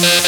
you